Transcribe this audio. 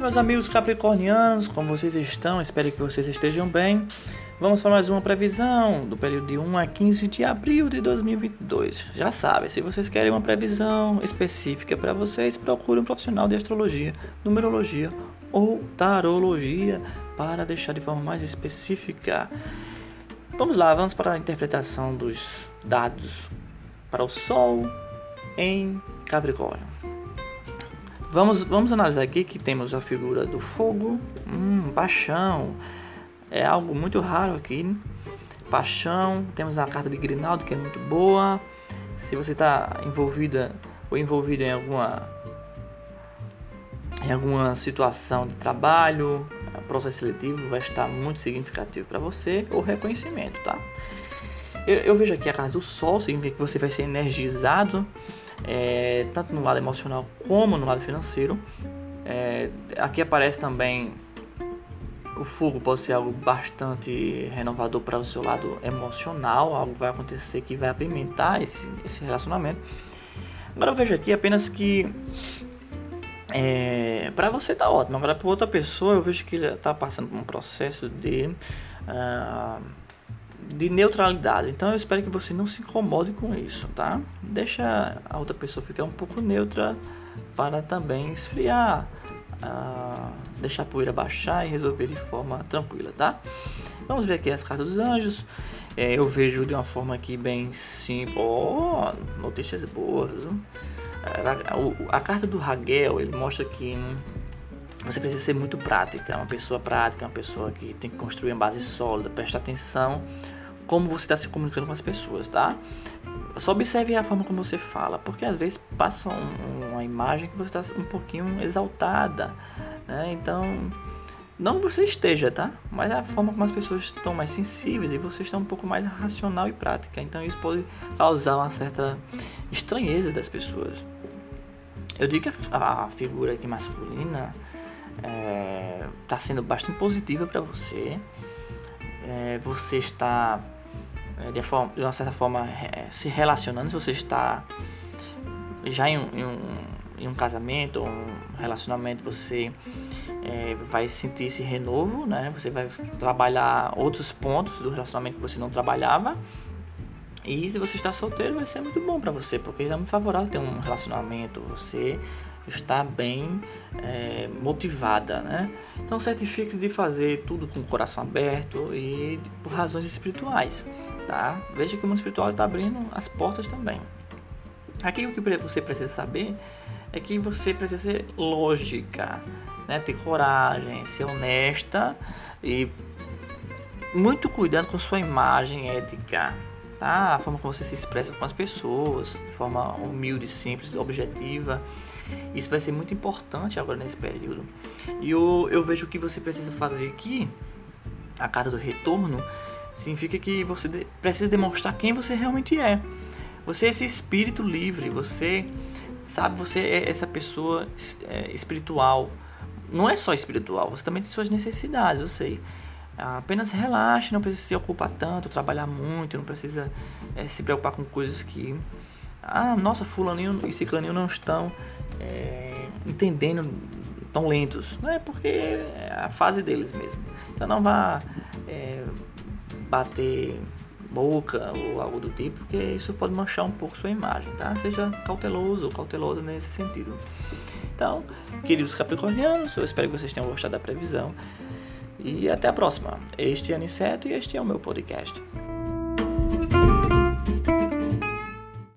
meus amigos capricornianos, como vocês estão? Espero que vocês estejam bem. Vamos para mais uma previsão do período de 1 a 15 de abril de 2022. Já sabe, se vocês querem uma previsão específica para vocês, procure um profissional de astrologia, numerologia ou tarologia para deixar de forma mais específica. Vamos lá, vamos para a interpretação dos dados para o Sol em Capricórnio. Vamos, vamos analisar aqui que temos a figura do fogo, hum, paixão, é algo muito raro aqui. Paixão, temos a carta de Grinaldo que é muito boa. Se você está envolvida ou envolvido em alguma em alguma situação de trabalho, processo seletivo vai estar muito significativo para você ou reconhecimento, tá? Eu, eu, vejo aqui a carta do Sol, significa que você vai ser energizado é, tanto no lado emocional como no lado financeiro. É, aqui aparece também o fogo pode ser algo bastante renovador para o seu lado emocional, algo vai acontecer que vai apimentar esse, esse relacionamento. Agora eu vejo aqui apenas que é, para você tá ótimo, agora para outra pessoa eu vejo que ele está passando por um processo de uh, de neutralidade. Então eu espero que você não se incomode com isso, tá? Deixa a outra pessoa ficar um pouco neutra para também esfriar, uh, deixar a poeira baixar e resolver de forma tranquila, tá? Vamos ver aqui as cartas dos anjos. É, eu vejo de uma forma aqui bem simples. Oh, notícias boas. A, a, a, carta do Hagel ele mostra que hum, você precisa ser muito prática, uma pessoa prática, uma pessoa que tem que construir uma base sólida, prestar atenção como você está se comunicando com as pessoas, tá? Só observe a forma como você fala, porque às vezes passa um, uma imagem que você está um pouquinho exaltada, né? Então, não que você esteja, tá? Mas a forma como as pessoas estão mais sensíveis e você está um pouco mais racional e prática. Então, isso pode causar uma certa estranheza das pessoas. Eu digo que a, a figura aqui masculina está é, tá sendo bastante positiva para você. É, você está é, de, forma, de uma certa forma é, se relacionando, se você está já em um, em um, em um casamento, um relacionamento, você é, vai sentir esse renovo, né? Você vai trabalhar outros pontos do relacionamento que você não trabalhava. E se você está solteiro, vai ser muito bom para você, porque é muito favorável ter um relacionamento. Você está bem é, motivada, né? Então certifique de fazer tudo com o coração aberto e por razões espirituais tá? Veja que o mundo espiritual está abrindo as portas também. Aqui o que você precisa saber é que você precisa ser lógica, né? ter coragem, ser honesta e muito cuidado com sua imagem ética, tá? A forma como você se expressa com as pessoas, de forma humilde, simples, objetiva. Isso vai ser muito importante agora nesse período. E eu, eu vejo que você precisa fazer aqui, a carta do retorno, significa que você precisa demonstrar quem você realmente é. Você é esse espírito livre, você sabe, você é essa pessoa é, espiritual. Não é só espiritual, você também tem suas necessidades, eu sei. Apenas relaxe, não precisa se ocupar tanto, trabalhar muito, não precisa é, se preocupar com coisas que. Ah, nossa, fulaninho e ciclaninho não estão é, entendendo tão lentos. Não é porque é a fase deles mesmo. Então não vá é, bater boca ou algo do tipo, porque isso pode manchar um pouco sua imagem, tá? Seja cauteloso ou cauteloso nesse sentido. Então, queridos capricornianos, eu espero que vocês tenham gostado da previsão. E até a próxima. Este é Aniceto e este é o meu podcast.